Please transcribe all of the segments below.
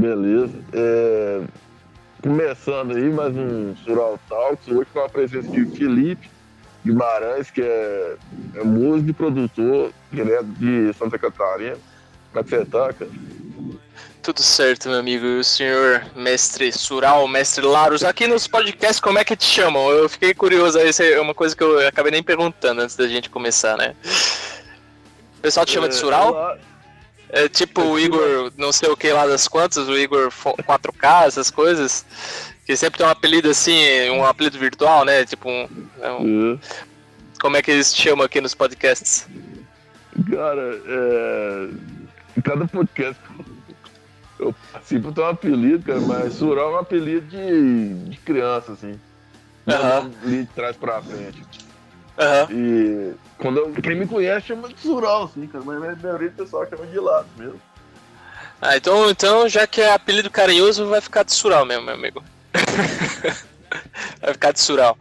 Beleza. É, começando aí mais um Sural Talks, hoje com a presença de Felipe Guimarães, que é, é músico e produtor direto de Santa Catarina. Como é que você tá, cara? Tudo certo, meu amigo. E o senhor mestre Sural, mestre Laros, aqui nos podcasts, como é que te chamam? Eu fiquei curioso, essa é uma coisa que eu acabei nem perguntando antes da gente começar, né? O pessoal te chama de Sural? É tipo o Igor, não sei o que lá das quantas, o Igor 4K, essas coisas. Que sempre tem um apelido assim, um apelido virtual, né? Tipo um. É um... Uhum. Como é que eles chamam aqui nos podcasts? Cara, é. Cada podcast eu participo tem um apelido, cara, mas Sural é um apelido de, de criança, assim. Uhum. Ali de trás pra frente. Uhum. E quando eu, quem me conhece chama de Sural, assim, cara, mas a maioria do pessoal chama de lado mesmo. Ah, então, então já que é apelido carinhoso, vai ficar de Sural mesmo, meu amigo. vai ficar de Sural.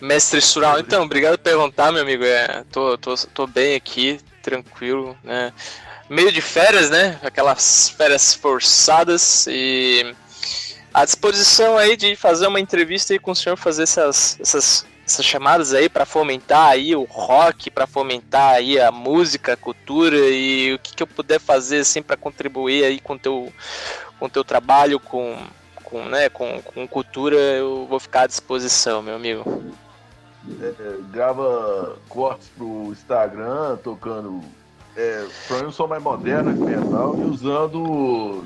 Mestre Sural, então, obrigado por perguntar, meu amigo. É, tô, tô, tô bem aqui, tranquilo, né? Meio de férias, né? Aquelas férias forçadas e à disposição aí de fazer uma entrevista aí com o senhor, fazer essas, essas essas chamadas aí para fomentar aí o rock, para fomentar aí a música, a cultura e o que, que eu puder fazer assim para contribuir aí com teu com teu trabalho com com, né, com, com cultura, eu vou ficar à disposição, meu amigo. É, grava cortes pro Instagram, tocando é, pra mim um som mais moderno, experimental, e usando,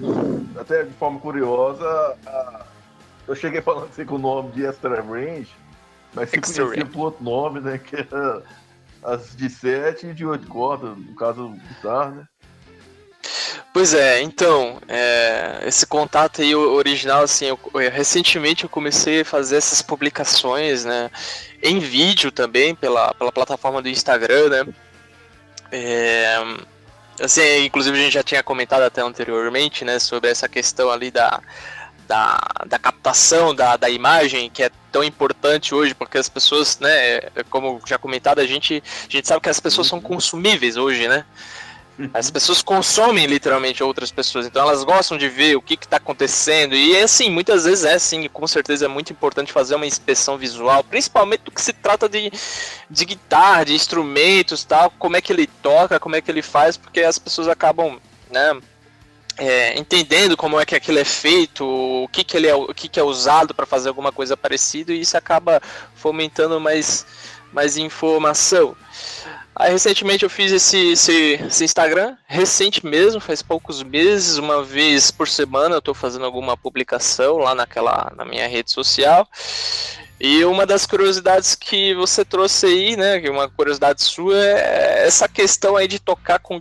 até de forma curiosa, a... eu cheguei falando assim com o nome de Extra Range, mas se conhecia por outro nome, né? Que era as de 7 e de 8 cordas, no caso guitarra, né? Pois é, então, é, esse contato aí original, assim, eu, recentemente eu comecei a fazer essas publicações, né, em vídeo também, pela, pela plataforma do Instagram, né, é, assim, inclusive a gente já tinha comentado até anteriormente, né, sobre essa questão ali da, da, da captação da, da imagem, que é tão importante hoje, porque as pessoas, né, como já comentado, a gente, a gente sabe que as pessoas são consumíveis hoje, né? As uhum. pessoas consomem literalmente outras pessoas, então elas gostam de ver o que está acontecendo. E é assim, muitas vezes é assim, com certeza é muito importante fazer uma inspeção visual, principalmente do que se trata de, de guitarra, de instrumentos tal, como é que ele toca, como é que ele faz, porque as pessoas acabam, né? É, entendendo como é que aquilo é feito, o que, que ele é, o que, que é usado para fazer alguma coisa parecida e isso acaba fomentando mais, mais informação. Aí recentemente eu fiz esse, esse, esse, Instagram, recente mesmo, faz poucos meses, uma vez por semana eu estou fazendo alguma publicação lá naquela na minha rede social. E uma das curiosidades que você trouxe aí, né, uma curiosidade sua é essa questão aí de tocar com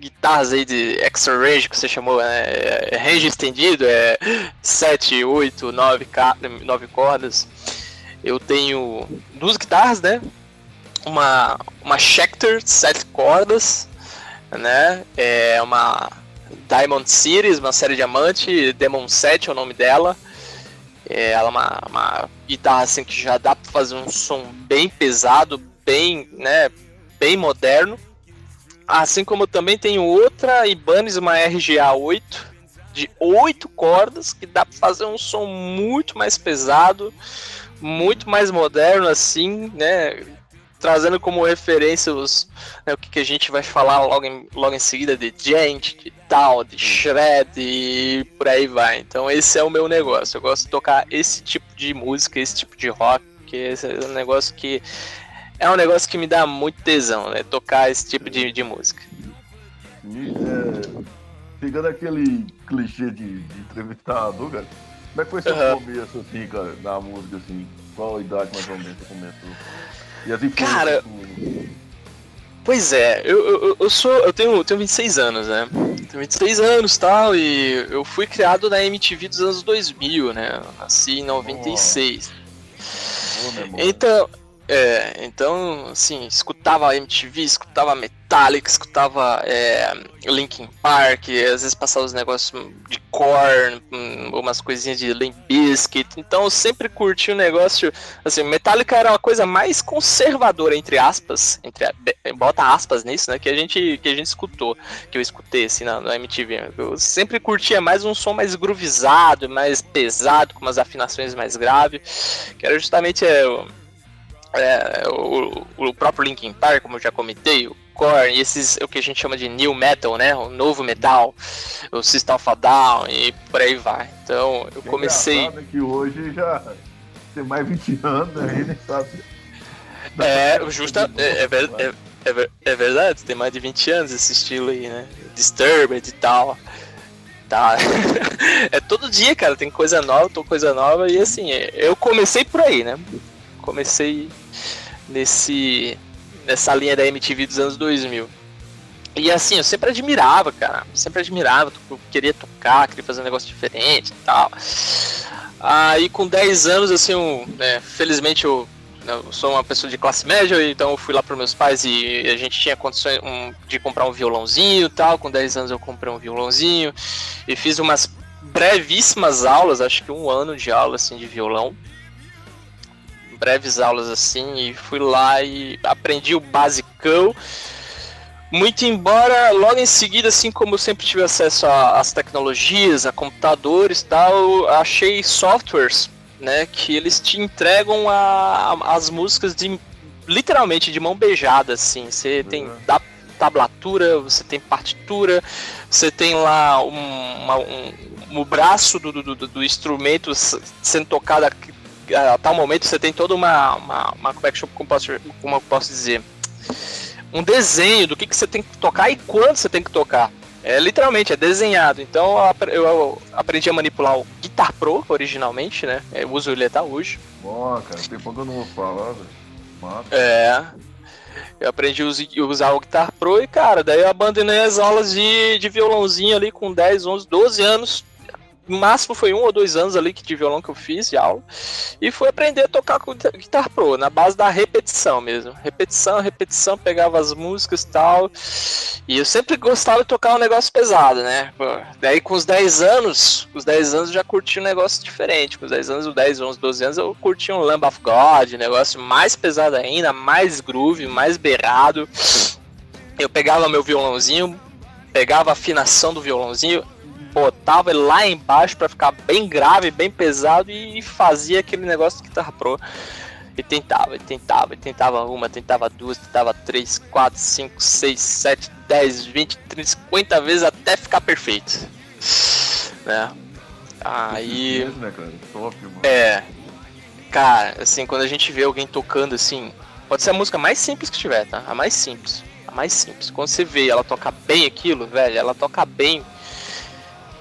guitarras aí de extra range que você chamou, né? É range estendido, é 7, 8, 9, 9 cordas. Eu tenho duas guitarras, né? Uma, uma Schecter, 7 cordas, né? É uma Diamond Series, uma série diamante, Demon 7 é o nome dela. É, ela é uma, uma guitarra assim que já dá para fazer um som bem pesado, bem, né, bem moderno. Assim como também tenho outra Ibanez, uma RGA 8, de 8 cordas, que dá para fazer um som muito mais pesado, muito mais moderno, assim, né? Trazendo como referência os, né, o que, que, a gente vai falar logo em, logo em seguida de gente, de tal, de shred e por aí vai. Então esse é o meu negócio. Eu gosto de tocar esse tipo de música, esse tipo de rock, que esse é um negócio que é um negócio que me dá muito tesão, né? Tocar esse tipo de, de música. E, é, pegando aquele clichê de, de entrevistador, cara, como é que foi seu uhum. começo, assim, cara, na música, assim? Qual a idade mais ou menos você começou? E as Cara, pois é, eu, eu, eu sou, eu tenho, tenho 26 anos, né? Tenho 26 anos e tal, e eu fui criado na MTV dos anos 2000, né? Eu nasci em 96. Oh. Oh, então, É, então, assim, escutava MTV, escutava Metallica, escutava é, Linkin Park, às vezes passava os negócios de Korn, hum, umas coisinhas de Limp Bizkit. Então eu sempre curti o negócio, assim, Metallica era uma coisa mais conservadora, entre aspas, entre, bota aspas nisso, né, que a gente, que a gente escutou, que eu escutei, assim, na, na MTV. Eu sempre curtia mais um som mais groovizado, mais pesado, com umas afinações mais graves, que era justamente... É, é, o, o próprio Linkin Park, como eu já comentei, o Korn, e esses o que a gente chama de new metal, né? O novo metal, o System of a Down e por aí vai. Então eu comecei. É que hoje já tem mais 20 anos, né? nem sabe. É, justa, é, é, é, é, é, verdade, tem mais de 20 anos esse estilo aí, né? Disturbed e tal. Tá. é todo dia, cara, tem coisa nova, tô coisa nova, e assim, eu comecei por aí, né? Comecei nesse nessa linha da MTV dos anos 2000. E assim, eu sempre admirava, cara. Sempre admirava, eu queria tocar, queria fazer um negócio diferente e tal. Aí com 10 anos, assim, eu, né, felizmente eu, né, eu, sou uma pessoa de classe média, então eu fui lá para meus pais e a gente tinha condições um, de comprar um violãozinho e tal. Com 10 anos eu comprei um violãozinho e fiz umas brevíssimas aulas, acho que um ano de aula assim de violão breves aulas assim e fui lá e aprendi o basicão. Muito embora logo em seguida, assim como eu sempre tive acesso às tecnologias, a computadores e tal, achei softwares, né, que eles te entregam a, a, as músicas de literalmente de mão beijada, assim. Você tem uhum. da tablatura, você tem partitura, você tem lá um, uma, um, um braço do, do, do, do instrumento sendo tocado a tal momento você tem toda uma, uma, uma como é que como posso, como eu posso dizer, um desenho do que, que você tem que tocar e quando você tem que tocar. É literalmente, é desenhado. Então eu, eu aprendi a manipular o Guitar Pro originalmente, né? Eu uso ele até hoje. Bom, cara, tem pouco eu não vou falar, velho. É. Eu aprendi a usar o Guitar Pro e, cara, daí eu abandonei as aulas de, de violãozinho ali com 10, 11, 12 anos no máximo foi um ou dois anos ali que de violão que eu fiz de aula. E fui aprender a tocar com Guitar Pro, na base da repetição mesmo. Repetição, repetição, pegava as músicas e tal. E eu sempre gostava de tocar um negócio pesado, né? Daí com os 10 anos, os 10 anos eu já curti um negócio diferente. Com os 10 anos, os 10, 11, 12 anos, eu curti um Lamb of God, negócio mais pesado ainda, mais groove, mais berrado. Eu pegava meu violãozinho, pegava a afinação do violãozinho, botava ele lá embaixo para ficar bem grave, bem pesado e fazia aquele negócio de guitarra pro. E tentava, e tentava, e tentava uma, tentava duas, tentava três, quatro, cinco, seis, sete, dez, vinte, trinta, cinquenta vezes até ficar perfeito. Né? Aí. Né, é. Cara, assim, quando a gente vê alguém tocando assim, pode ser a música mais simples que tiver, tá? A mais simples. A mais simples. Quando você vê ela tocar bem aquilo, velho, ela toca bem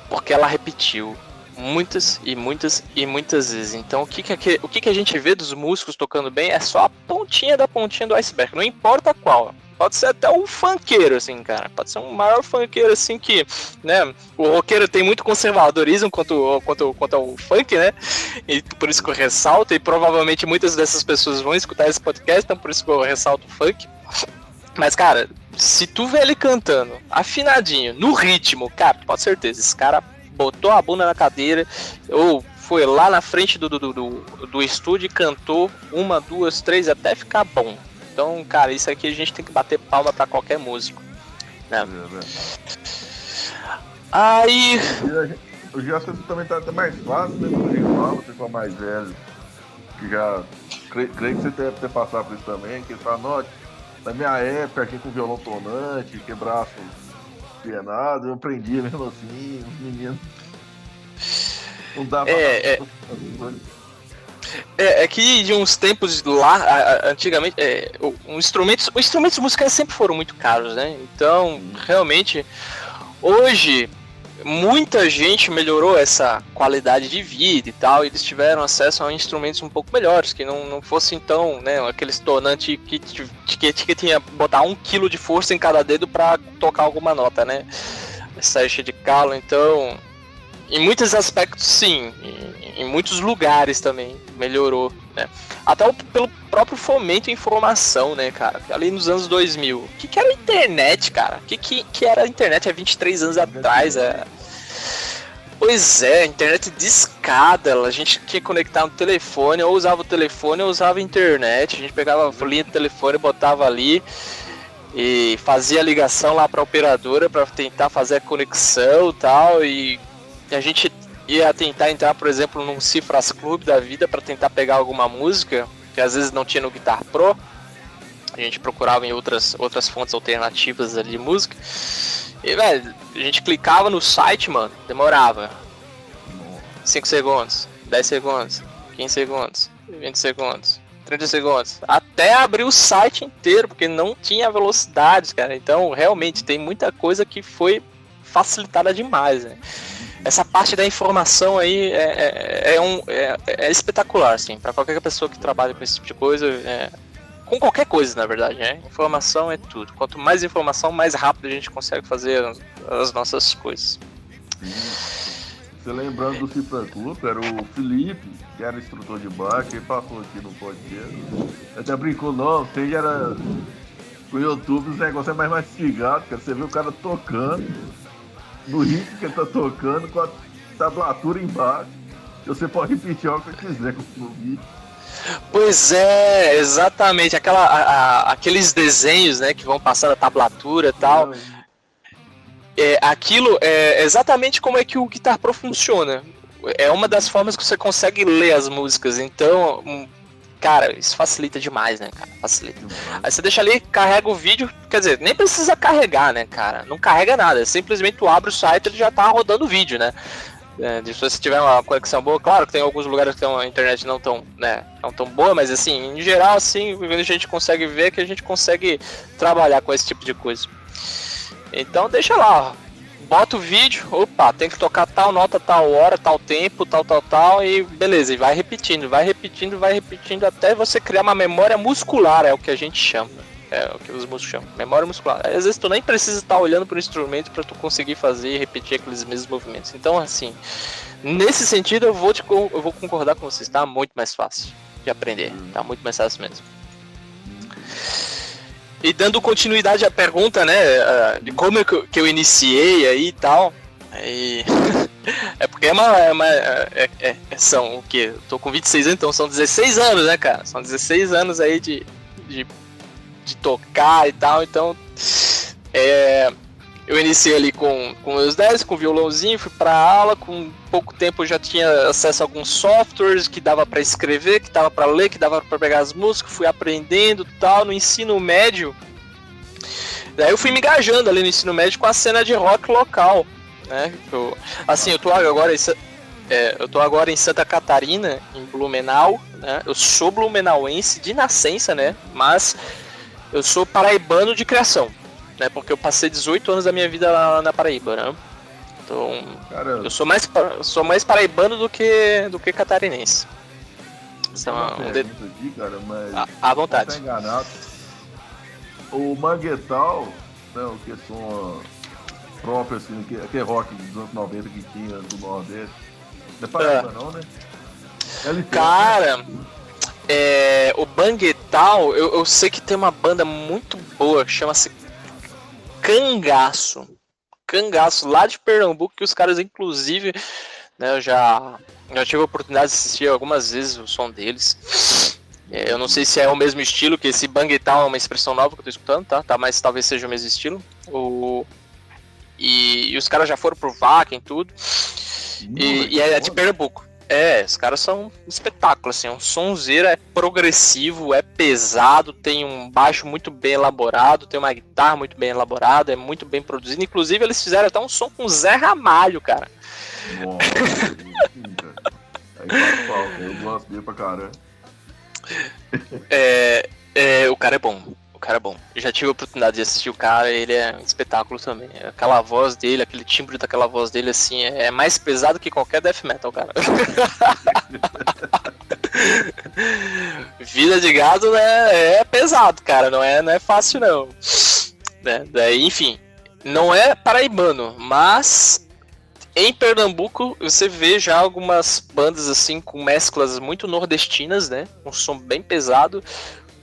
porque ela repetiu muitas e muitas e muitas vezes. Então, o que que, o que que a gente vê dos músicos tocando bem é só a pontinha da pontinha do iceberg, não importa qual. Pode ser até um funkeiro, assim, cara. Pode ser um maior funkeiro, assim, que, né? O roqueiro tem muito conservadorismo quanto, quanto, quanto ao funk, né? E por isso que eu ressalto, e provavelmente muitas dessas pessoas vão escutar esse podcast, então por isso que eu ressalto o funk. Mas, cara, se tu vê ele cantando afinadinho, no ritmo, cara, pode certeza, esse cara botou a bunda na cadeira ou foi lá na frente do, do, do, do estúdio e cantou uma, duas, três, até ficar bom. Então, cara, isso aqui a gente tem que bater palma para qualquer músico. Né? Aí. O Gerson também tá até mais fácil, né? Gente fala, você for mais velho. Que já. Creio, creio que você deve ter passado por isso também, que ele fala, na minha época, aqui com violão tonante, que braço penado, eu aprendia mesmo assim, os meninos. Não dava é, é... É, é, que de uns tempos lá, antigamente, é, um instrumentos, os instrumentos musicais sempre foram muito caros, né? Então, realmente, hoje muita gente melhorou essa qualidade de vida e tal, e eles tiveram acesso a instrumentos um pouco melhores, que não, não fosse então, né, aqueles tonante que, que, que tinha botar um quilo de força em cada dedo para tocar alguma nota, né? Cheio de calo, então em muitos aspectos, sim. Em, em muitos lugares também melhorou, né? Até o, pelo próprio fomento e informação, né, cara? Ali nos anos 2000. O que, que era a internet, cara? O que, que, que era a internet há 23 anos atrás? É... Pois é, internet discada. A gente tinha que conectar no telefone, ou usava o telefone ou usava a internet. A gente pegava a linha do telefone, botava ali e fazia a ligação lá para a operadora para tentar fazer a conexão tal e a gente ia tentar entrar, por exemplo, num Cifras Club da vida para tentar pegar alguma música que às vezes não tinha no Guitar Pro. A gente procurava em outras, outras fontes alternativas ali de música. E, velho, a gente clicava no site, mano, demorava 5 segundos, 10 segundos, 15 segundos, 20 segundos, 30 segundos. Até abrir o site inteiro, porque não tinha velocidades, cara. Então, realmente, tem muita coisa que foi facilitada demais, né? Essa parte da informação aí é, é, é um, é, é, espetacular, assim, para qualquer pessoa que trabalha com esse tipo de coisa. É, com qualquer coisa, na verdade, né? Informação é tudo. Quanto mais informação, mais rápido a gente consegue fazer as, as nossas coisas. Você lembrando do Cifra Club, era o Felipe, que era instrutor de bar, que passou aqui no podcast. Até brincou, não, você era. Com o YouTube os negócios é mais mastigado, cara. Você vê o cara tocando no ritmo que ele tá tocando, com a tablatura embaixo. Você pode repetir o que quiser com o vídeo. Pois é, exatamente. Aquela, a, a, aqueles desenhos né, que vão passando a tablatura e tal. É, aquilo é exatamente como é que o Guitar Pro funciona. É uma das formas que você consegue ler as músicas. Então, Cara, isso facilita demais, né, cara? Facilita. Aí você deixa ali, carrega o vídeo, quer dizer, nem precisa carregar, né, cara? Não carrega nada, simplesmente tu abre o site e ele já tá rodando o vídeo, né? É, se você tiver uma conexão boa, claro que tem alguns lugares que tem uma internet não tão, né, não tão boa, mas assim, em geral, assim, a gente consegue ver que a gente consegue trabalhar com esse tipo de coisa. Então deixa lá, bota o vídeo, opa, tem que tocar tal nota, tal hora, tal tempo, tal, tal, tal, e beleza, e vai repetindo, vai repetindo, vai repetindo até você criar uma memória muscular, é o que a gente chama. É o que os músicos chamam, memória muscular. Às vezes tu nem precisa estar olhando para o instrumento para tu conseguir fazer e repetir aqueles mesmos movimentos. Então, assim, nesse sentido eu vou, te, eu vou concordar com você, está muito mais fácil de aprender, tá muito mais fácil mesmo. E dando continuidade à pergunta, né, de como que eu iniciei aí e tal, e... é porque é uma. É uma é, é, é são o quê? Eu tô com 26 anos, então são 16 anos, né, cara? São 16 anos aí de, de, de tocar e tal, então. É, eu iniciei ali com, com meus 10, com violãozinho, fui pra aula, com pouco tempo eu já tinha acesso a alguns softwares que dava para escrever, que dava para ler, que dava para pegar as músicas, fui aprendendo tal, no ensino médio. Daí eu fui me engajando ali no ensino médio com a cena de rock local, né? Eu, assim, eu tô agora em, é, eu tô agora em Santa Catarina, em Blumenau, né? Eu sou blumenauense de nascença, né? Mas eu sou paraibano de criação né? Porque eu passei 18 anos da minha vida lá na Paraíba, né? Então, Caramba. eu sou mais sou mais paraibano do que do que catarinense. Isso é uma, um de... aqui, cara, mas à, vontade. Enganado. O Manguetal, né, o que som próprio assim, que, aquele rock dos anos 90 que tinha do Nordeste. Não é Paraíba é. não, né? LP, cara, né? é, o Banguetal, eu, eu sei que tem uma banda muito boa que chama-se Cangaço. Cangaço, lá de Pernambuco, que os caras, inclusive, né, eu já, já tive a oportunidade de assistir algumas vezes o som deles. É, eu não sei se é o mesmo estilo, que esse bang tal é uma expressão nova que eu tô escutando, tá? tá mas talvez seja o mesmo estilo. O... E, e os caras já foram pro Vakin e tudo. E, e é de Pernambuco. É, os caras são um espetáculo, assim, é um sonzeiro, é progressivo, é pesado, tem um baixo muito bem elaborado, tem uma guitarra muito bem elaborada, é muito bem produzido. Inclusive, eles fizeram até um som com Zé Ramalho, cara. Nossa, Aí eu gosto dele pra caramba. É, é, o cara é bom. O cara é bom. Eu já tive a oportunidade de assistir o cara, ele é um espetáculo também. Aquela voz dele, aquele timbre daquela voz dele, assim, é mais pesado que qualquer death metal, cara. Vida de gado né, é pesado, cara. Não é, não é fácil, não. Né? Daí, enfim, não é paraibano, mas em Pernambuco você vê já algumas bandas assim com mesclas muito nordestinas, né? Um som bem pesado,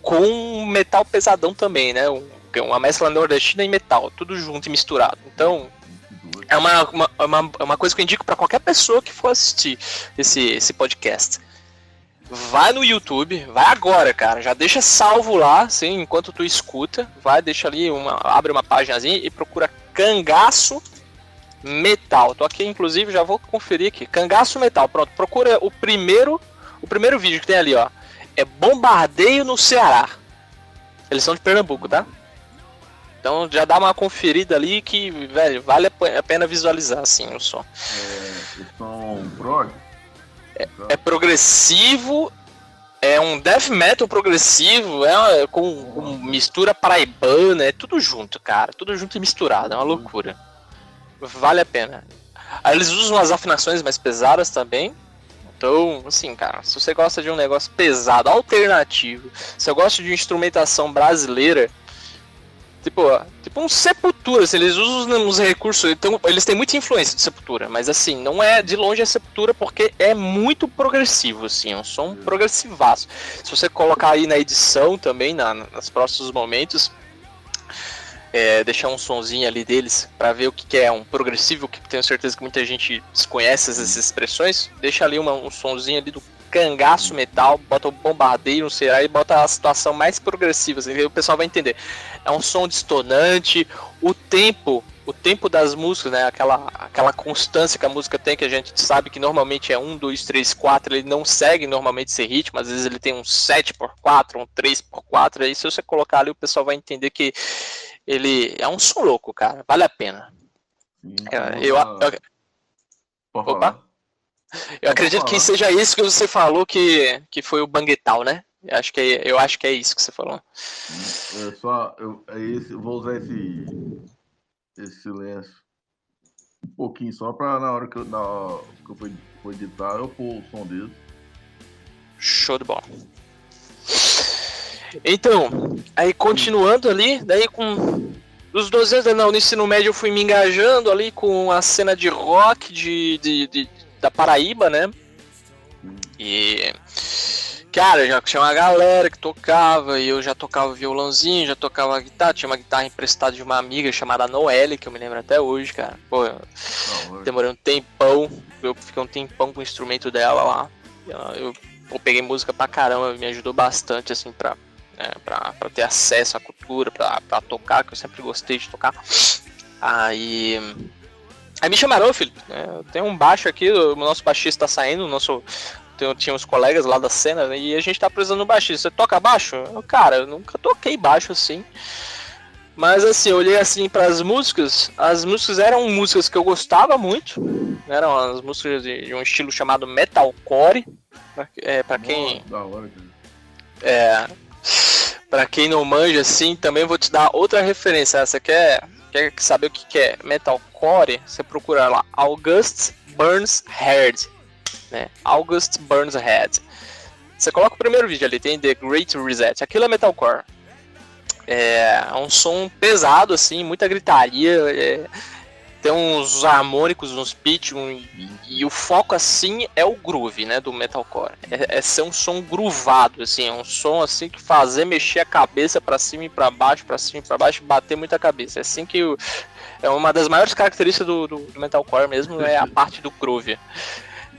com metal pesadão também, né? Uma mescla nordestina e metal, tudo junto e misturado. Então, é uma, uma, uma, uma coisa que eu indico para qualquer pessoa que for assistir esse, esse podcast. Vai no YouTube, vai agora, cara. Já deixa salvo lá, assim, enquanto tu escuta. Vai, deixa ali, uma, abre uma páginazinha e procura Cangaço Metal. Tô aqui, inclusive, já vou conferir aqui. Cangaço Metal. Pronto, procura o primeiro, o primeiro vídeo que tem ali, ó. É Bombardeio no Ceará. Eles são de Pernambuco, tá? Então já dá uma conferida ali que, velho, vale a pena visualizar assim o som. É, som prog? É, é, progressivo, é um death metal progressivo, é, é com, com, mistura paraibana, é tudo junto, cara, tudo junto e misturado, é uma loucura. Vale a pena. Aí eles usam as afinações mais pesadas também. Então, assim, cara, se você gosta de um negócio pesado, alternativo, se você gosta de instrumentação brasileira, Tipo, tipo um Sepultura, assim, eles usam os recursos, então, eles têm muita influência de Sepultura, mas assim, não é de longe a Sepultura porque é muito progressivo, assim, é um som progressivaço. Se você colocar aí na edição também, na, nos próximos momentos, é, deixar um sonzinho ali deles para ver o que, que, é um progressivo, que tenho certeza que muita gente desconhece essas expressões, deixa ali uma, um sonzinho ali do cangaço metal, bota o bombardeio no Ceará e bota a situação mais progressiva, assim, o pessoal vai entender. É um som distonante, o tempo, o tempo das músicas, né, aquela, aquela constância que a música tem, que a gente sabe que normalmente é 1, 2, 3, 4, ele não segue normalmente esse ritmo, às vezes ele tem um 7 por 4, um 3 por 4, aí se você colocar ali o pessoal vai entender que ele é um som louco, cara, vale a pena. É, eu, eu, eu, opa. Eu acredito que seja isso que você falou que, que foi o Banguetal, né? Eu acho que é, eu acho que é isso que você falou. É só, eu, é esse, eu vou usar esse, esse silêncio um pouquinho só para na hora que eu, na, que eu for editar eu pôr o som dele. Show de bola. Então, aí continuando ali, daí com dos 12 anos não, no ensino médio eu fui me engajando ali com a cena de rock de, de, de da Paraíba, né? E. Cara, já tinha uma galera que tocava, e eu já tocava violãozinho, já tocava guitarra, tinha uma guitarra emprestada de uma amiga chamada Noelle, que eu me lembro até hoje, cara. Pô, eu demorei um tempão, eu fiquei um tempão com o instrumento dela lá. Eu, eu peguei música pra caramba, me ajudou bastante, assim, pra, né, pra, pra ter acesso à cultura, pra, pra tocar, que eu sempre gostei de tocar. Aí Aí me chamaram, filho. É, tem um baixo aqui, o nosso baixista tá saindo, o nosso. Tem, tinha uns colegas lá da cena né, e a gente tá precisando de um baixista. Você toca baixo? Eu, cara, eu nunca toquei baixo assim. Mas assim, eu olhei assim para as músicas. As músicas eram músicas que eu gostava muito. Eram as músicas de, de um estilo chamado metalcore. É, para quem. Da hora, é. Pra quem não manja assim, também vou te dar outra referência. Essa quer, quer saber o que é metalcore? Você procura lá August Burns Head. Né? August Burns Head. Você coloca o primeiro vídeo ali, tem The Great Reset. Aquilo é metalcore. É, é um som pesado, assim, muita gritaria. É, tem uns harmônicos, uns pitch, um, e, e, o foco assim é o groove, né, do metalcore. É, é ser um som groovado, assim, é um som assim que fazer mexer a cabeça para cima e para baixo, para cima e para baixo, bater muita cabeça. É assim que o, é uma das maiores características do, do, do metalcore mesmo é a parte do groove,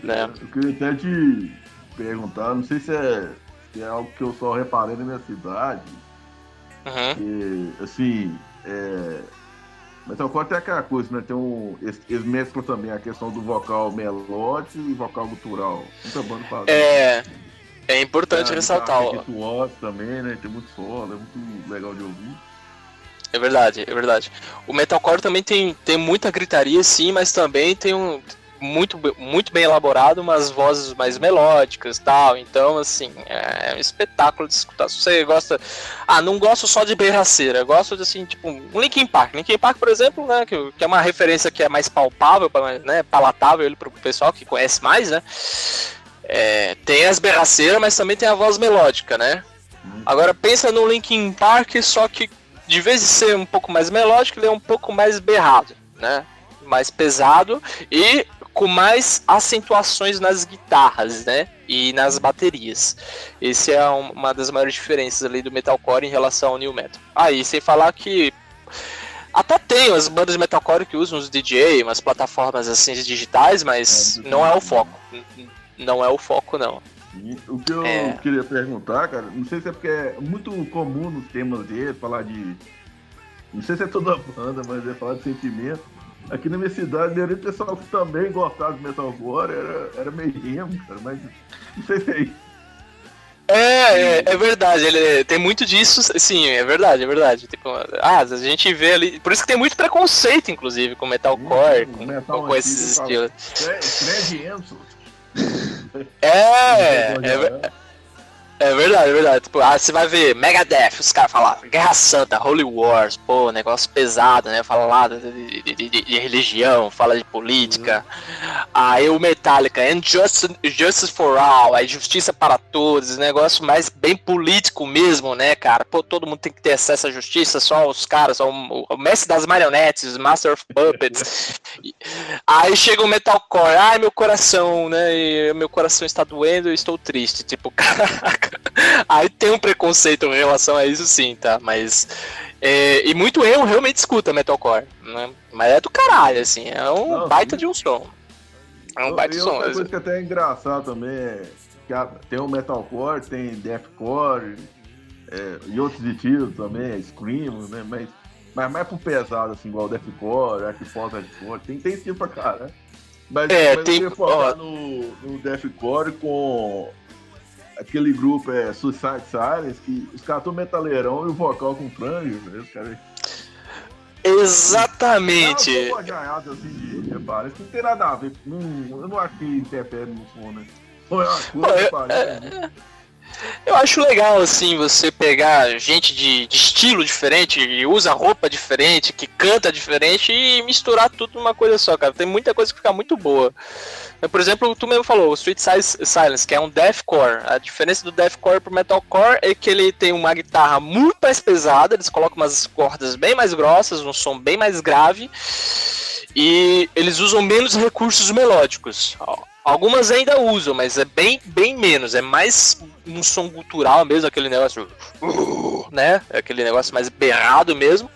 né? Eu queria até te perguntar, não sei se é, se é algo que eu só reparei na minha cidade, uhum. que, assim, é, Metalcore tem aquela coisa, né? Tem um, eles, mesclam também a questão do vocal melódico e vocal gutural. Muita banda faz. É. É importante é, ressaltar. Ó. também, né? Tem muito solo, é muito legal de ouvir. É verdade, é verdade. O metalcore também tem, tem muita gritaria, sim, mas também tem um, muito, muito bem elaborado, umas vozes mais melódicas tal. Então, assim, é um espetáculo de escutar. Se você gosta. Ah, não gosto só de berraceira, gosto de assim, tipo, um Linkin Park. Linkin Park, por exemplo, né? Que, que é uma referência que é mais palpável, né, palatável ele pro pessoal que conhece mais, né? É, tem as berraceiras, mas também tem a voz melódica, né? Agora pensa no Linkin Park, só que de vez de ser um pouco mais melódico, ele é um pouco mais berrado, né? mais pesado e com mais acentuações nas guitarras, né? E nas baterias. Esse é uma das maiores diferenças ali do metalcore em relação ao new metal. Aí, ah, sem falar que até tem as bandas de metalcore que usam os DJ, umas plataformas assim digitais, mas é, não é o foco. Não é o foco, não. O que eu é. queria perguntar, cara, não sei se é porque é muito comum nos temas dele falar de. Não sei se é toda banda, mas é falar de sentimento. Aqui na minha cidade, era o pessoal que também gostava de metalcore, era, era meio emo, cara, mas não sei se é isso. É, é, é, verdade, ele tem muito disso, sim, é verdade, é verdade. Tipo, ah, a gente vê ali. Por isso que tem muito preconceito, inclusive, com metalcore, com, metal com, com esses estilos. É, é, é, é verdade, é verdade. Tipo, ah, você vai ver Megadeth, os caras falam Guerra Santa, Holy Wars, pô, negócio pesado, né? Fala lá de, de, de, de religião, fala de política. Uhum. Aí o Metallica, And Justice, Justice for All, aí Justiça para Todos, negócio mais bem político mesmo, né, cara? Pô, todo mundo tem que ter acesso à justiça, só os caras, só o, o mestre das marionetes, Master of Puppets. aí chega o Metalcore, ai meu coração, né? Meu coração está doendo, eu estou triste. Tipo, caraca. Aí tem um preconceito em relação a isso sim, tá? Mas. É, e muito eu realmente escuta metalcore, né? Mas é do caralho, assim, é um Não, baita sim. de um som. É um baita de som. Outra coisa que até é engraçado também é que tem o metalcore, tem deathcore é, e outros estilos também, scream, né? Mas, mas mais pro pesado, assim, igual deathcore, hardcore, hardcore, tem, tem estilo pra cara, né? Mas, é, mas tem, eu ia falar no, no deathcore com aquele grupo é Suicide Silence, que os caras estão metaleirão e o vocal com franjo, né? Os caras. Exatamente. Não, assim de reparo. Isso não tem nada a ver. Não, eu não acho que interfere no som, né? Não é uma coisa, Pô, eu, é, eu acho legal, assim, você pegar gente de, de, estilo diferente, e usa roupa diferente, que canta diferente e misturar tudo numa coisa só, cara. Tem muita coisa que fica muito boa. Por exemplo, tu mesmo falou, o Sweet Silence, que é um deathcore. A diferença do deathcore pro metalcore é que ele tem uma guitarra muito mais pesada, eles colocam umas cordas bem mais grossas, um som bem mais grave, e eles usam menos recursos melódicos. Algumas ainda usam, mas é bem, bem menos. É mais um som cultural mesmo, aquele negócio, né? Aquele negócio mais berrado mesmo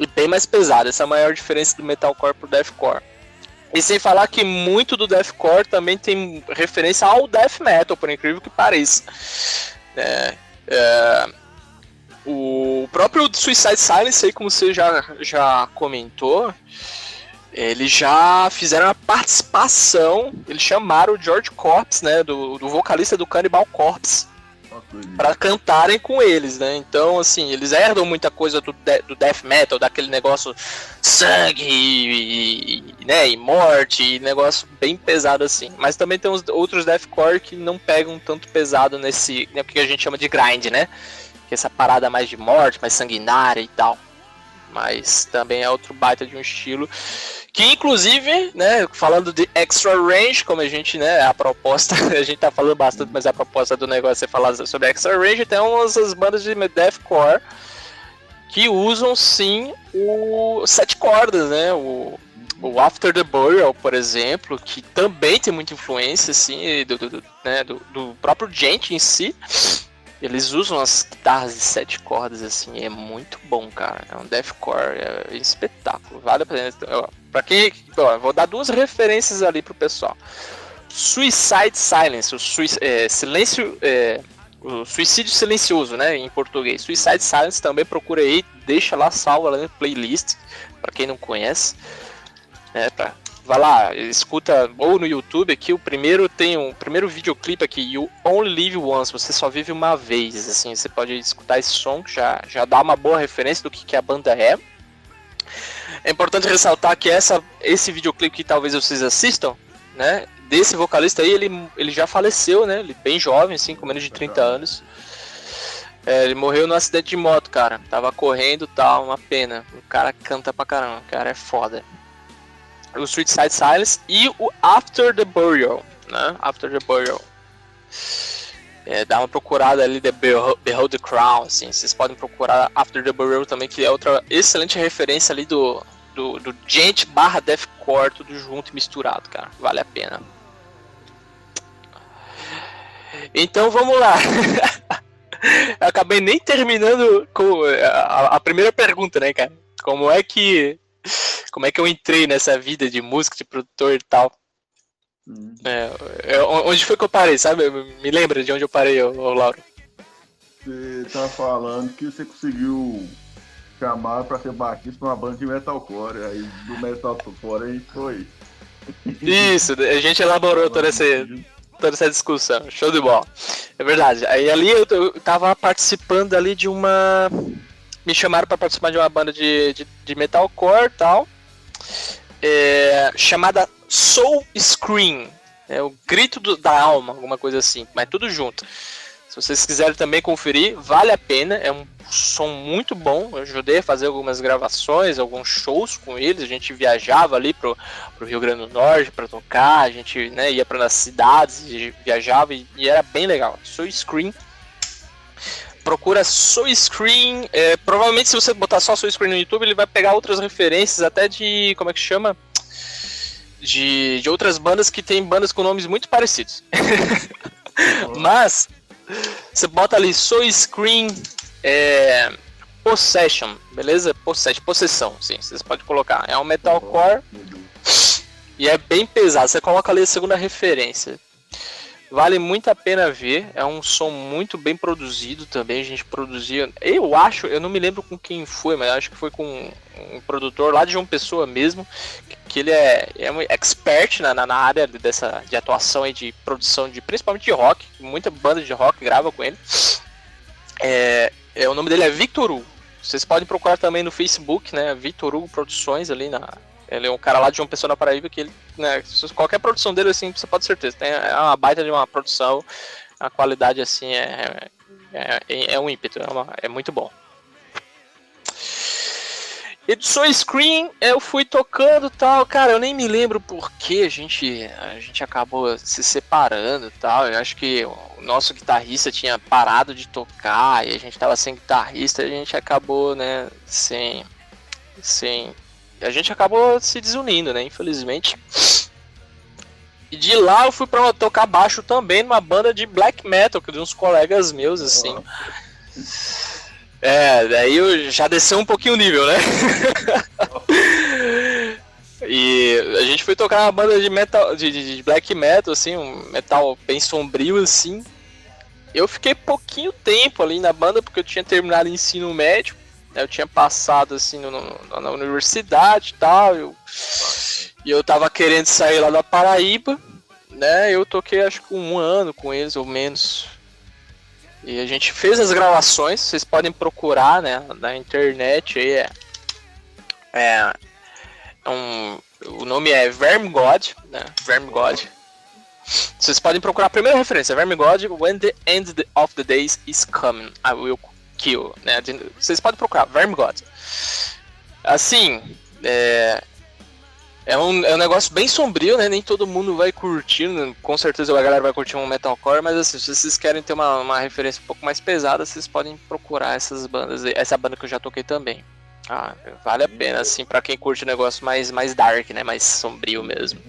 e bem mais pesado. Essa é a maior diferença do metalcore pro deathcore. E sem falar que muito do deathcore também tem referência ao death metal, por incrível que pareça. É, é, o próprio Suicide Silence, aí, como você já, já comentou, eles já fizeram a participação, eles chamaram o George Corpse, né, do, do vocalista do Cannibal Corpse, para cantarem com eles, né? Então, assim, eles herdam muita coisa do, de, do death metal, daquele negócio sangue e, e, né, e morte, e negócio bem pesado assim. Mas também tem os outros deathcore que não pegam tanto pesado nesse, né, que a gente chama de grind, né? Que é essa parada mais de morte, mais sanguinária e tal. Mas também é outro baita de um estilo. Que inclusive, né, falando de extra range, como a gente, né, a proposta, a gente tá falando bastante, mas a proposta do negócio é falar sobre extra range, tem umas bandas de deathcore que usam sim o sete cordas, né, o, o After the Burial, por exemplo, que também tem muita influência, assim, do, do, do né, do, do próprio Gente em si, eles usam as guitarras de sete cordas, assim, é muito bom, cara. É um deathcore, é um espetáculo. Vale a pena. Pra quem. Ó, vou dar duas referências ali pro pessoal. Suicide Silence, o sui, é, silêncio. É, o suicídio silencioso, né? Em português. Suicide Silence também procura aí, deixa lá salva lá na playlist, para quem não conhece. É, pra vai lá, escuta ou no YouTube aqui, o primeiro tem um primeiro videoclipe aqui, You Only Live Once, você só vive uma vez, assim, você pode escutar esse som que já, já dá uma boa referência do que, que a banda é. É importante ressaltar que essa, esse videoclipe que talvez vocês assistam, né, desse vocalista aí, ele, ele já faleceu, né, ele bem jovem, assim, com menos de 30 anos. É, ele morreu num acidente de moto, cara. Tava correndo tal, uma pena. O cara canta pra caramba, o cara é foda o Side Silence e o After the Burial, né? After the Burial. É, dá uma procurada ali de Behold the Crown, assim, vocês podem procurar After the Burial também, que é outra excelente referência ali do, do, do gente barra deathcore, tudo junto e misturado, cara. Vale a pena. Então vamos lá. Eu acabei nem terminando com a, a, primeira pergunta, né, cara? Como é que como é que eu entrei nessa vida de músico, de produtor e tal? Hum. É, é, onde foi que eu parei, sabe? Me lembra de onde eu parei, ô, ô Lauro? Você tá falando que você conseguiu chamar pra ser baixista numa banda de metalcore, aí do metalcore a gente foi. Isso, a gente elaborou toda essa, toda essa discussão, show de bola. É verdade. Aí ali eu, eu tava participando ali de uma. Me chamaram para participar de uma banda de, de, de metalcore tal. É, chamada Soul Scream. É o grito do, da alma, alguma coisa assim, mas tudo junto. Se vocês quiserem também conferir, vale a pena. É um som muito bom. Eu ajudei a fazer algumas gravações, alguns shows com eles. A gente viajava ali pro, pro Rio Grande do Norte para tocar. A gente né, ia para as cidades, viajava e, e, era bem legal. Soul Screen. Procura Soul Screen. É, provavelmente, se você botar só Soul Screen no YouTube, ele vai pegar outras referências, até de. Como é que chama? De, de outras bandas que tem bandas com nomes muito parecidos. Mas você bota ali Soul Screen é, Possession, beleza? Possession, possessão, sim, vocês podem colocar. É um metalcore e é bem pesado. Você coloca ali a segunda referência. Vale muito a pena ver. É um som muito bem produzido também. A gente produzia. Eu acho, eu não me lembro com quem foi, mas acho que foi com um produtor lá de João Pessoa mesmo. Que ele é, é um expert na, na área dessa, de atuação e de produção de principalmente de rock. Muita banda de rock grava com ele. É, é, o nome dele é Victor Hugo. Vocês podem procurar também no Facebook, né? Victor Hugo Produções ali na. Ele é um cara lá de uma pessoa na Paraíba que ele, né, qualquer produção dele assim, você pode ter certeza, tem é uma baita de uma produção, a qualidade assim é é, é, é um ímpeto, é, uma, é muito bom. Edição Screen, eu fui tocando tal, cara, eu nem me lembro por que a gente, a gente acabou se separando tal. Eu acho que o nosso guitarrista tinha parado de tocar e a gente tava sem guitarrista, a gente acabou, né, sem. sem. A gente acabou se desunindo, né, infelizmente. E de lá eu fui pra tocar baixo também numa banda de black metal, que de uns colegas meus, assim. É, daí já desceu um pouquinho o nível, né? e a gente foi tocar uma banda de metal, de, de, black metal, assim, um metal bem sombrio, assim. Eu fiquei pouquinho tempo ali na banda, porque eu tinha terminado o ensino médio? Eu tinha passado, assim, no, no, na universidade e tal, eu, e eu tava querendo sair lá da Paraíba, né? Eu toquei, acho que um ano com eles, ou menos, e a gente fez as gravações, vocês podem procurar né, na internet aí. É, é, é um, o nome é Vermgod, né? Vermgod. Vocês podem procurar a primeira referência, Vermgod, When the End of the Days is Coming, I Will Kill. Né? Vocês podem procurar, Vermgod. Assim, é, é um, é um negócio bem sombrio, né? Nem todo mundo vai curtir. Né? Com certeza a galera vai curtir um metalcore, mas assim, se vocês querem ter uma, uma referência um pouco mais pesada, vocês podem procurar essas bandas. Essa banda que eu já toquei também. Ah, vale a pena, assim, para quem curte o negócio mais, mais dark, né? Mais sombrio mesmo.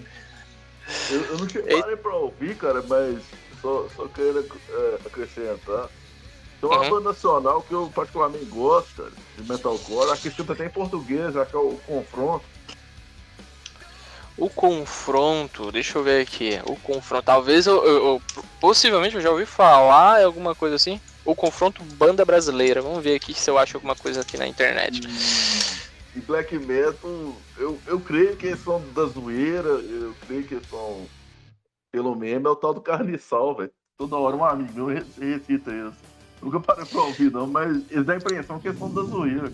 Eu, eu não tinha parei pra ouvir, cara, mas só, só quero é, acrescentar. Tem uma uhum. banda nacional que eu particularmente gosto, de metalcore. Acho que escrita até em português, acho que é o Confronto. O confronto, deixa eu ver aqui. O confronto, talvez eu, eu, eu, possivelmente eu já ouvi falar alguma coisa assim. O confronto banda brasileira. Vamos ver aqui se eu acho alguma coisa aqui na internet. E Black Metal, eu, eu creio que eles são da zoeira, eu creio que eles são pelo menos é o tal do carniçal, velho. Toda hora um amigo meu recita isso. Nunca parei pra ouvir, não, mas eles dão a impressão que eles são da zoeira.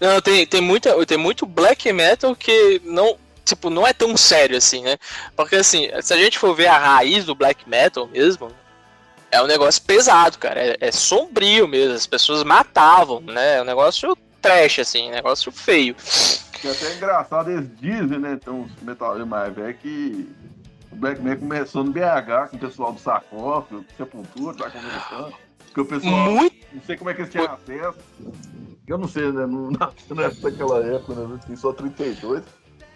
Não, tem, tem, muita, tem muito black metal que não, tipo, não é tão sério assim, né? Porque assim, se a gente for ver a raiz do black metal mesmo, é um negócio pesado, cara. É, é sombrio mesmo. As pessoas matavam, né? É um negócio trash, assim, um negócio feio. Que é até engraçado, eles dizem, né? Então, os metaleiros mais velhos que o black metal começou no BH com o pessoal do sarcófago, Sepultura, tá conversando. Que o pessoal. Muito... Não sei como é que eles tinham acesso. eu não sei, né? Não nasci naquela época, né? Tem só 32.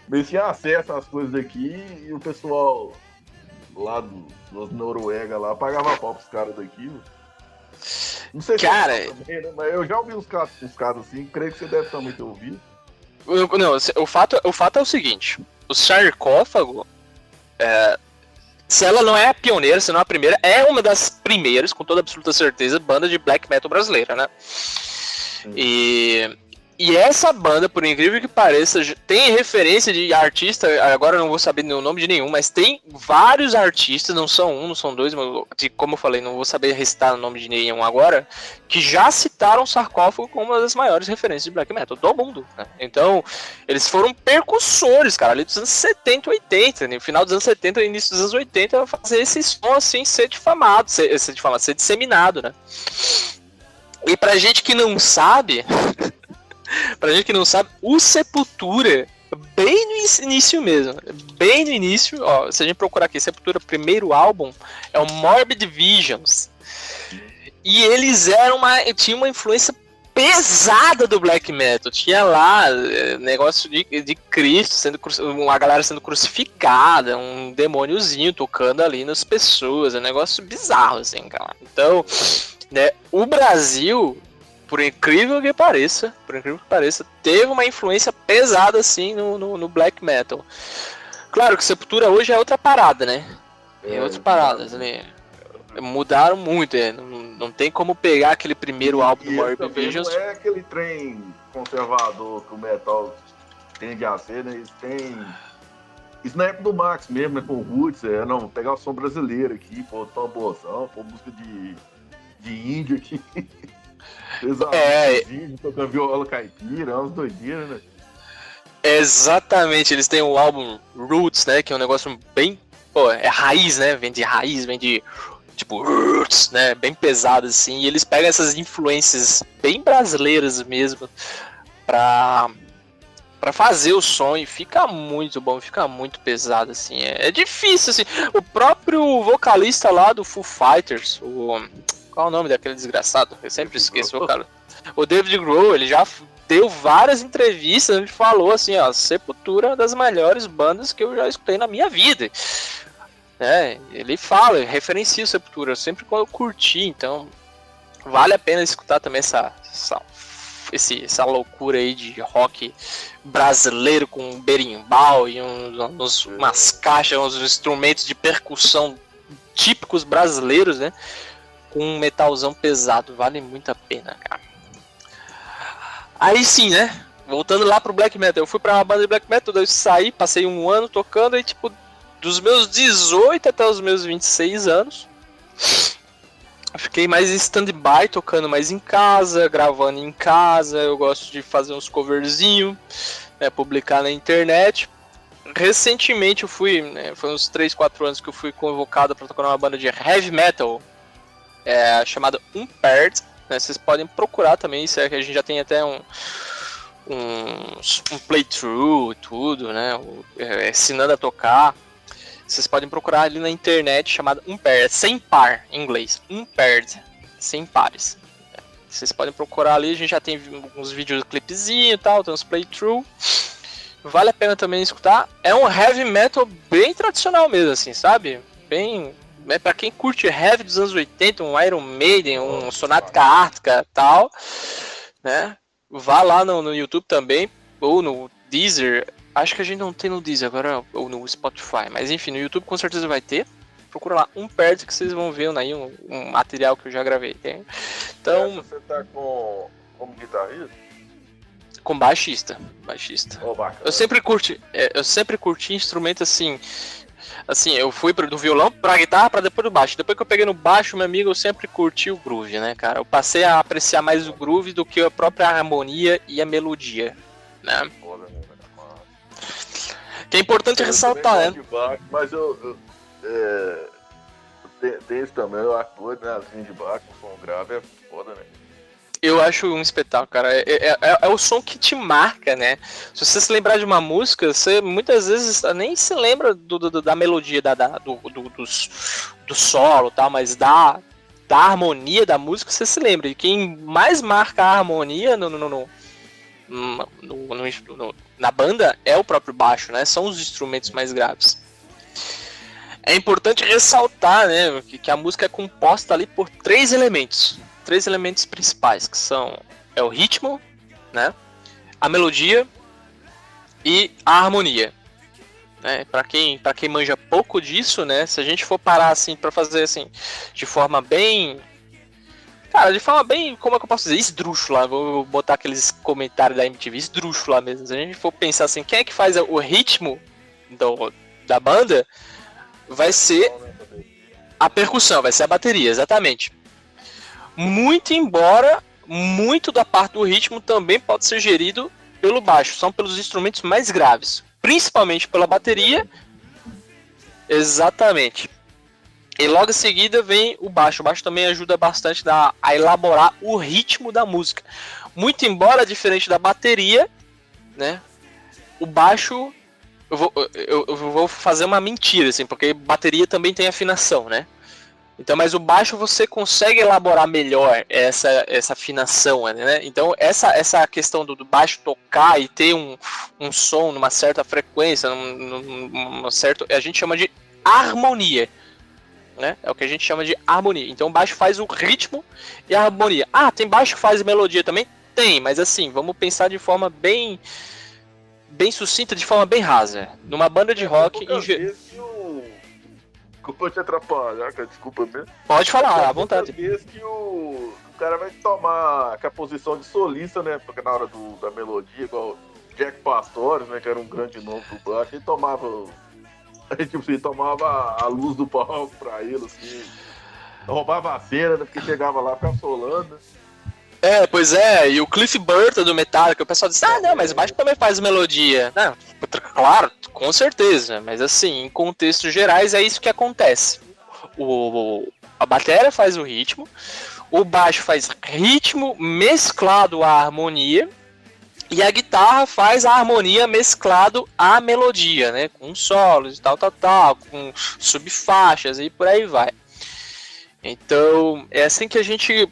Mas tinha acesso às coisas daqui e o pessoal lá do, dos Noruega lá pagava pau pros caras daqui. Não sei se cara, também, né? mas eu já ouvi uns casos, uns casos assim, creio que você deve também ter ouvido. Não, o fato, o fato é o seguinte: o sarcófago, é, se ela não é a pioneira, se não é a primeira, é uma das primeiras, com toda absoluta certeza, banda de black metal brasileira, né? E e essa banda, por incrível que pareça, tem referência de artista, agora eu não vou saber o nome de nenhum, mas tem vários artistas, não são um, não são dois, mas como eu falei, não vou saber recitar o nome de nenhum agora, que já citaram sarcófago como uma das maiores referências de black metal do mundo. Né? Então, eles foram percussores, cara, ali dos anos 70 80, no final dos anos 70 e início dos anos 80, fazer esse som assim ser difamado, ser, ser difamado, ser disseminado, né? E pra gente que não sabe. pra gente que não sabe, o Sepultura, bem no início mesmo, bem no início, ó, se a gente procurar aqui, Sepultura, primeiro álbum, é o Morbid Visions. E eles eram uma. tinha uma influência pesada do black metal. Tinha lá é, negócio de, de Cristo, sendo uma galera sendo crucificada, um demôniozinho tocando ali nas pessoas. É um negócio bizarro, assim, cara. Então, né, o Brasil por incrível que pareça, por incrível que pareça, teve uma influência pesada assim no, no, no black metal. Claro que Sepultura hoje é outra parada, né? É, é outra parada, assim, mudaram muito, é. não, não tem como pegar aquele primeiro álbum do Morbid Visions. Não é aquele trem conservador que o metal tende a ser, né? Eles têm isso na época do Max mesmo, né? Com o Roots, é, não, pegar o som brasileiro aqui, pô, tamborzão, pô, música de, de índio aqui. Exato. É. Tocando viola caipira, é umas doideiras, né? Exatamente, eles têm o álbum Roots, né? Que é um negócio bem. Pô, é raiz, né? Vem de raiz, vem de. Tipo, roots, né? Bem pesado assim. E eles pegam essas influências bem brasileiras mesmo pra, pra fazer o som e fica muito bom, fica muito pesado assim. É, é difícil assim. O próprio vocalista lá do Foo Fighters, o qual o nome daquele desgraçado? Eu sempre esqueço o cara. O David Grohl, ele já deu várias entrevistas, ele falou assim, ó, Sepultura é uma das melhores bandas que eu já escutei na minha vida. É, ele fala, referencia o Sepultura, sempre quando eu curti, então vale a pena escutar também essa, essa, esse, essa loucura aí de rock brasileiro com um berimbau e uns, umas caixas, uns instrumentos de percussão típicos brasileiros, né? Com um metalzão pesado. Vale muito a pena, cara. Aí sim, né? Voltando lá pro black metal. Eu fui pra uma banda de black metal, eu saí, passei um ano tocando e tipo, dos meus 18 até os meus 26 anos. Fiquei mais em stand-by, tocando mais em casa, gravando em casa. Eu gosto de fazer uns coverzinhos, né, publicar na internet. Recentemente eu fui, né, foi uns 3, 4 anos que eu fui convocado para tocar numa banda de heavy metal é, chamada Unpaired. Né? Vocês podem procurar também, isso é que a gente já tem até um, um, um playthrough e tudo, né? É, ensinando a tocar. Vocês podem procurar ali na internet chamada Unpaired, sem par em inglês. Unpaired, sem pares. Vocês podem procurar ali, a gente já tem uns videoclipezinhos e tal, tem uns playthrough. Vale a pena também escutar. É um heavy metal bem tradicional mesmo, assim, sabe? Bem é para quem curte heavy dos anos 80, um Iron Maiden, um Sonatica Ártica tal, né? Vá lá no, no YouTube também, ou no Deezer. Acho que a gente não tem no Deezer agora, ou no Spotify, mas enfim, no YouTube com certeza vai ter. Procura lá um perto que vocês vão ver aí um, um material que eu já gravei. Tem. Então. Você tá com como guitarrista? Com baixista, baixista. Oh, eu sempre curti, é, eu sempre curti instrumento assim assim, eu fui do violão pra guitarra pra depois do baixo. Depois que eu peguei no baixo, meu amigo, eu sempre curti o groove, né, cara? Eu passei a apreciar mais o groove do que a própria harmonia e a melodia, né? Que é importante eu ressaltar, né? Baixo, mas eu, eu é, tem, tem, isso também, eu acho doido, né? Assim de baixo, com som grave é foda, né? Eu acho um espetáculo, cara. É, é, é, é, o som que te marca, né? Se você se lembrar de uma música, você muitas vezes nem se lembra do, do da melodia, da, da do, do, do, solo tal, mas da, da harmonia da música, você se lembra. E quem mais marca a harmonia no, no, no, no, na banda é o próprio baixo, né? São os instrumentos mais graves. É importante ressaltar, né, que, que a música é composta ali por três elementos, três elementos principais, que são é o ritmo, né, a melodia e a harmonia. Né? Para quem, para quem manja pouco disso, né? Se a gente for parar assim para fazer assim de forma bem Cara, de forma bem, como é que eu posso dizer? Esdrúxula. Vou botar aqueles comentários da MTV, esdrúxula mesmo. Se a gente for pensar assim, quem é que faz o ritmo do, da banda, vai ser a percussão, vai ser a bateria, exatamente. Muito embora, muito da parte do ritmo também pode ser gerido pelo baixo, são pelos instrumentos mais graves principalmente pela bateria. Exatamente. E logo em seguida vem o baixo. O baixo também ajuda bastante a, a elaborar o ritmo da música. Muito embora diferente da bateria, né? O baixo eu vou, eu, eu, vou fazer uma mentira, assim, porque bateria também tem afinação, né? Então, mas o baixo você consegue elaborar melhor essa, essa afinação, né? Então, essa, essa questão do, do baixo tocar e ter um, um som numa certa frequência, num, num, certo, a gente chama de harmonia, né? É o que a gente chama de harmonia. Então, o baixo faz o ritmo e a harmonia. Ah, tem baixo que faz melodia também? Tem, mas assim, vamos pensar de forma bem bem sucinta, de forma bem rasa. Numa banda de rock, em Desculpa te atrapalhar, cara, desculpa mesmo. Pode falar, à vontade. Vez que o, o cara vai tomar a posição de solista, né? Porque na hora do, da melodia, igual Jack Pastores, né? Que era um grande nome do baixo, ele tomava. Tipo assim, tomava a luz do palco pra ele, assim. Roubava a cena, né? Porque chegava lá, ficava solando. É, pois é, e o Cliff Burton do Metallica, o pessoal diz, ah, não, mas o baixo também faz melodia. Não, claro, com certeza, mas assim, em contextos gerais é isso que acontece. O, a bateria faz o ritmo, o baixo faz ritmo mesclado à harmonia, e a guitarra faz a harmonia mesclado à melodia, né? Com solos e tal, tal, tal, com subfaixas e por aí vai. Então, é assim que a gente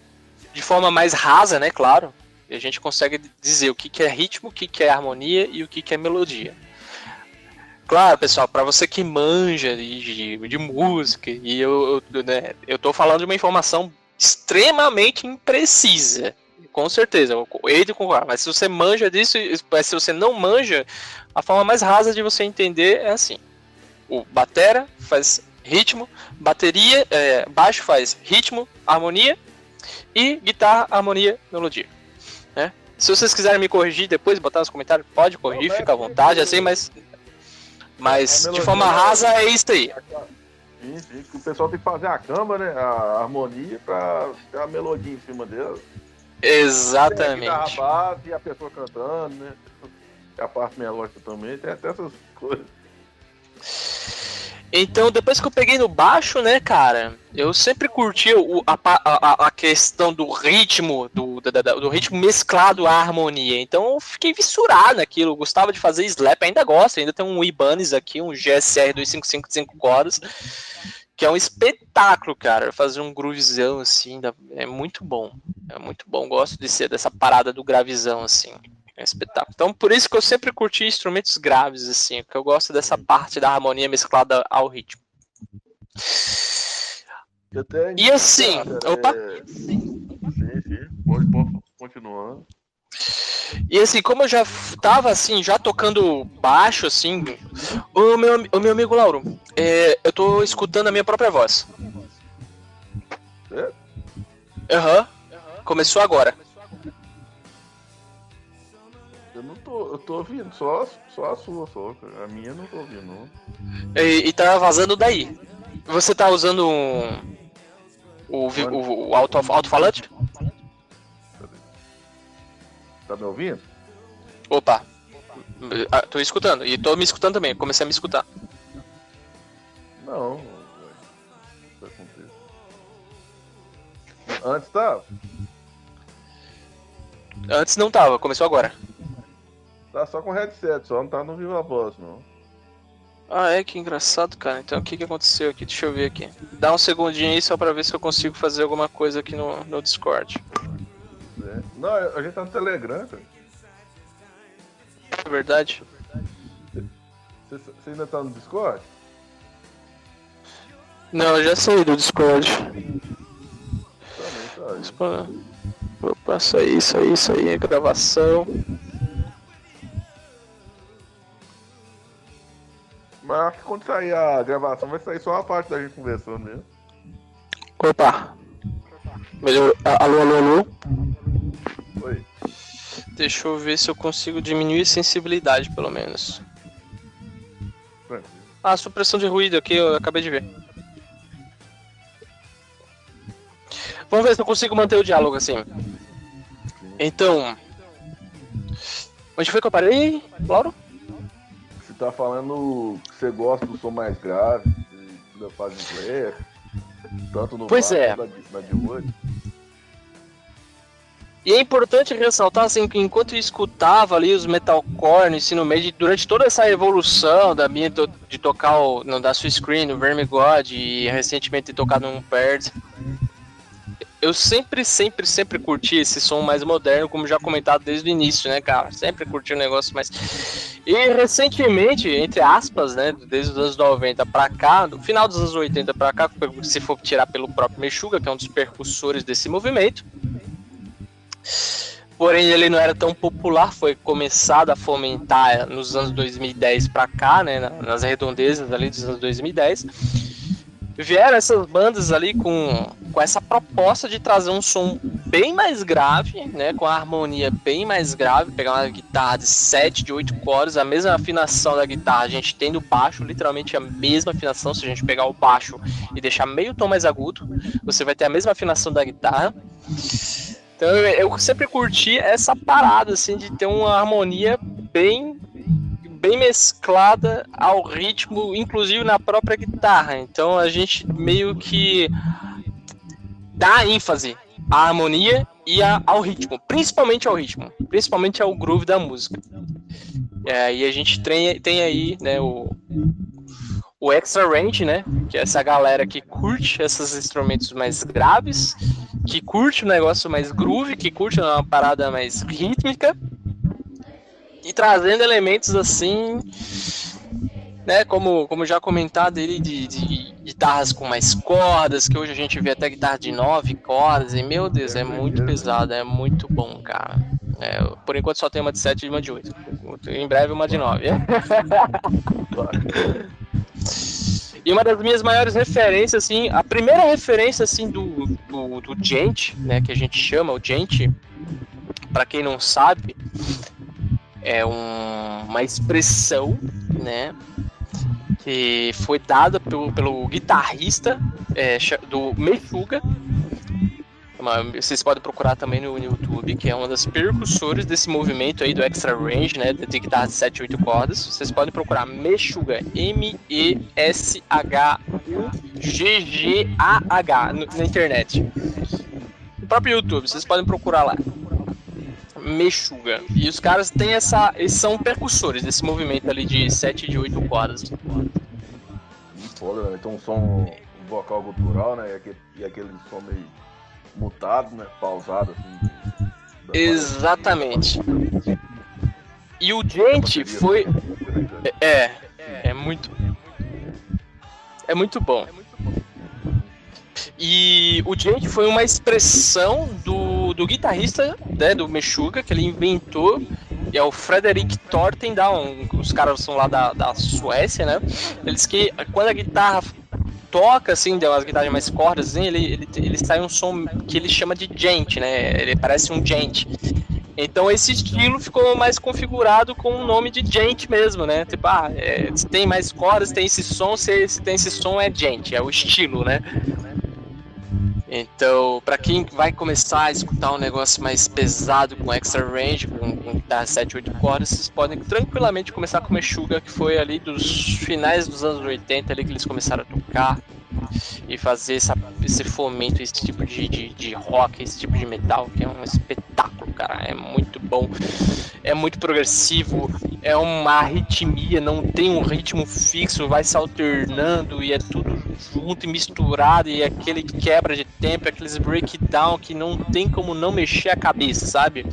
de forma mais rasa, né, claro, a gente consegue dizer o que, que é ritmo, o que, que é harmonia e o que, que é melodia. Claro, pessoal, para você que manja de, de, de música, e eu, eu, né, eu tô falando de uma informação extremamente imprecisa, com certeza, ele concorda, mas se você manja disso, mas se você não manja, a forma mais rasa de você entender é assim: o batera faz ritmo, bateria, é, baixo faz ritmo, harmonia, e guitarra, harmonia, melodia. Né? Se vocês quiserem me corrigir depois, botar nos comentários, pode corrigir, fica à vontade, assim, mas. Mas de forma rasa é isso aí. Sim, sim, o pessoal tem que fazer a cama, né? A harmonia pra ter a melodia em cima dela. Exatamente. Tem a base e a pessoa cantando, né? A parte melódica também, tem até essas coisas. Então, depois que eu peguei no baixo, né, cara, eu sempre curti o, a, a, a questão do ritmo, do, do, ritmo mesclado à harmonia. Então, eu fiquei vissurado naquilo. gostava de fazer slap, ainda gosto. Ainda tem um Ibanez aqui, um GSR 255 de 5 cordas, que é um espetáculo, cara. Fazer um groovezão assim, é muito bom. É muito bom. Gosto de ser dessa parada do gravizão, assim. É um espetáculo. Então, por isso que eu sempre curti instrumentos graves, assim, porque eu gosto dessa parte da harmonia mesclada ao ritmo. E assim, cara, opa! É... Sim, sim, pode, pode continuar. E assim, como eu já tava assim, já tocando baixo, assim, o meu, o meu amigo Lauro, é, eu tô escutando a minha própria voz. É? Aham. Uhum. Começou agora. Tô, eu tô ouvindo, só, só a sua, só. A minha não tô ouvindo, não. E, e tá vazando daí. Você tá usando um. O, o, o alto, alto-falante? Tá me ouvindo? Opa! Ah, tô escutando. E tô me escutando também. Comecei a me escutar. Não. Antes tava? Antes não tava, começou agora. Tá só com headset, só não tá no Viva Voz, não. Ah, é? Que engraçado, cara. Então o que, que aconteceu aqui? Deixa eu ver aqui. Dá um segundinho aí só pra ver se eu consigo fazer alguma coisa aqui no, no Discord. É. Não, a gente tá no Telegram, cara. É verdade? Você, ainda tá no Discord? Não, eu já saí do Discord. Também tá. Opa, isso aí, isso aí, isso aí, gravação. Mas acho que quando sair a gravação vai sair só a parte da gente conversando mesmo. Opa! Melhor. Alô, alô, alô? Oi. Deixa eu ver se eu consigo diminuir a sensibilidade, pelo menos. Ah, supressão de ruído aqui, eu acabei de ver. Vamos ver se eu consigo manter o diálogo assim. Então. Onde foi que eu parei, Lauro? Você tá falando que você gosta do som mais grave, da fase inglesa, tanto no Pois é. na de, na de hoje. E é importante ressaltar assim que enquanto eu escutava ali os metalcore no ensino médio, durante toda essa evolução da minha de tocar o, no, da sua screen, no Verme God e recentemente ter tocado no Perd, eu sempre, sempre, sempre curti esse som mais moderno, como já comentado desde o início, né, cara? Sempre curti o negócio mais. E recentemente, entre aspas, né, desde os anos 90 pra cá, do final dos anos 80 pra cá, se for tirar pelo próprio Meshuga, que é um dos percussores desse movimento. Porém, ele não era tão popular, foi começado a fomentar nos anos 2010 pra cá, né, na- nas redondezas ali dos anos 2010. Vieram essas bandas ali com, com essa proposta de trazer um som bem mais grave, né, com a harmonia bem mais grave, pegar uma guitarra de 7, de 8 cordas, a mesma afinação da guitarra a gente tem no baixo, literalmente a mesma afinação, se a gente pegar o baixo e deixar meio tom mais agudo, você vai ter a mesma afinação da guitarra. Então eu, sempre curti essa parada assim de ter uma harmonia bem bem mesclada ao ritmo, inclusive na própria guitarra. Então a gente meio que dá ênfase à harmonia e a- ao ritmo, principalmente ao ritmo, principalmente ao groove da música. É, e a gente tem, tem aí né, o, o extra range, né? Que é essa galera que curte esses instrumentos mais graves, que curte o negócio mais groove, que curte uma parada mais rítmica, e trazendo elementos assim, né? Como, como já comentado ele de, de guitarras com mais cordas, que hoje a gente vê até guitarra de nove cordas, e meu Deus, é muito pesado, é muito bom, cara. É, por enquanto só tem uma de 7 e uma de 8. Em breve uma de 9. E uma das minhas maiores referências, assim, a primeira referência, assim, do, do, do Gent, né, que a gente chama o Gent, para quem não sabe, é um- uma expressão, né, que foi dada pelo, pelo guitarrista é, do Meshuga, vocês podem procurar também no YouTube, que é uma das percussores desse movimento aí do extra range, né, de guitarra de 7 8 cordas. Vocês podem procurar Meshuga, M-E-S-H-U-G-G-A-H no- na internet. No próprio YouTube, vocês podem procurar lá. Meshuga. E os caras têm essa. Eles são percussores desse movimento ali de 7 e de 8 cordas. Muito foda, né? Tem um som vocal cultural, né? E aquele, e aquele som meio mutado, né? Pausado, assim. Exatamente. E o Gente foi. É, é muito. É muito bom. E o Gente foi uma expressão do, do guitarrista né, do Meshuga, que ele inventou, é o Frederick Tortendal, os caras são lá da, da Suécia, né? Eles que quando a guitarra toca, assim, umas guitarras mais cordas, assim, ele, ele, ele sai um som que ele chama de gent, né? Ele parece um gent. Então esse estilo ficou mais configurado com o nome de gent mesmo, né? Tipo, ah, é, se tem mais cordas, tem esse som, se, se tem esse som é gent, é o estilo, né? Então, pra quem vai começar a escutar um negócio mais pesado com extra range, com, com guitarra 7, 8 cordas, vocês podem tranquilamente começar com Meshuga, que foi ali dos finais dos anos 80 ali que eles começaram a tocar e fazer essa, esse fomento, esse tipo de, de, de rock, esse tipo de metal, que é um espetáculo, cara. É muito bom, é muito progressivo, é uma arritmia, não tem um ritmo fixo, vai se alternando e é tudo junto e misturado e aquele quebra de tempo, aqueles breakdown que não tem como não mexer a cabeça, sabe?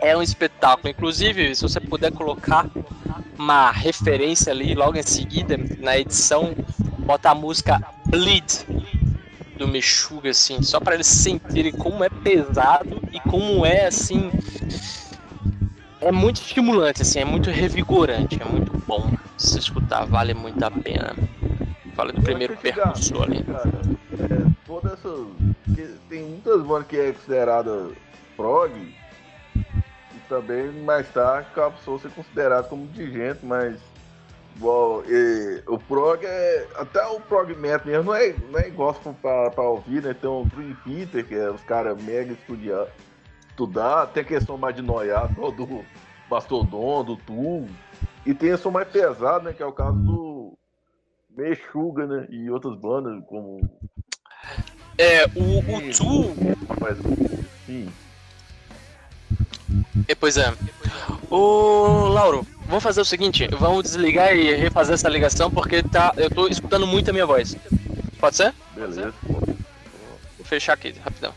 É um espetáculo. Inclusive, se você puder colocar uma referência ali logo em seguida na edição, bota a música Bleed do Meshuga, assim, só para eles sentirem como é pesado e como é, assim, é muito estimulante, assim, é muito revigorante, é muito bom se escutar, vale muito a pena. Fala do primeiro percussor ali. Cara, é, toda essa. Tem muitas bandas que é considerada prog, e também mais tarde passou a ser considerado como digente, mas Bom, e, o prog é. Até o prog metal mesmo não é, não é igual pra, pra ouvir, né? Tem o Dream Theater, que é os caras mega estudiar, estudar, tem a questão mais de noiar, do Mastodon, do Tool. E tem a som mais pesado, né? Que é o caso do Meshuga, né? E outras bandas como. É, o, o Tool. Sim. É, pois é. Ô, Lauro, vamos fazer o seguinte, vamos desligar e refazer essa ligação porque tá, eu tô escutando muito a minha voz. Pode ser? Beleza. Vou fechar aqui, rapidão.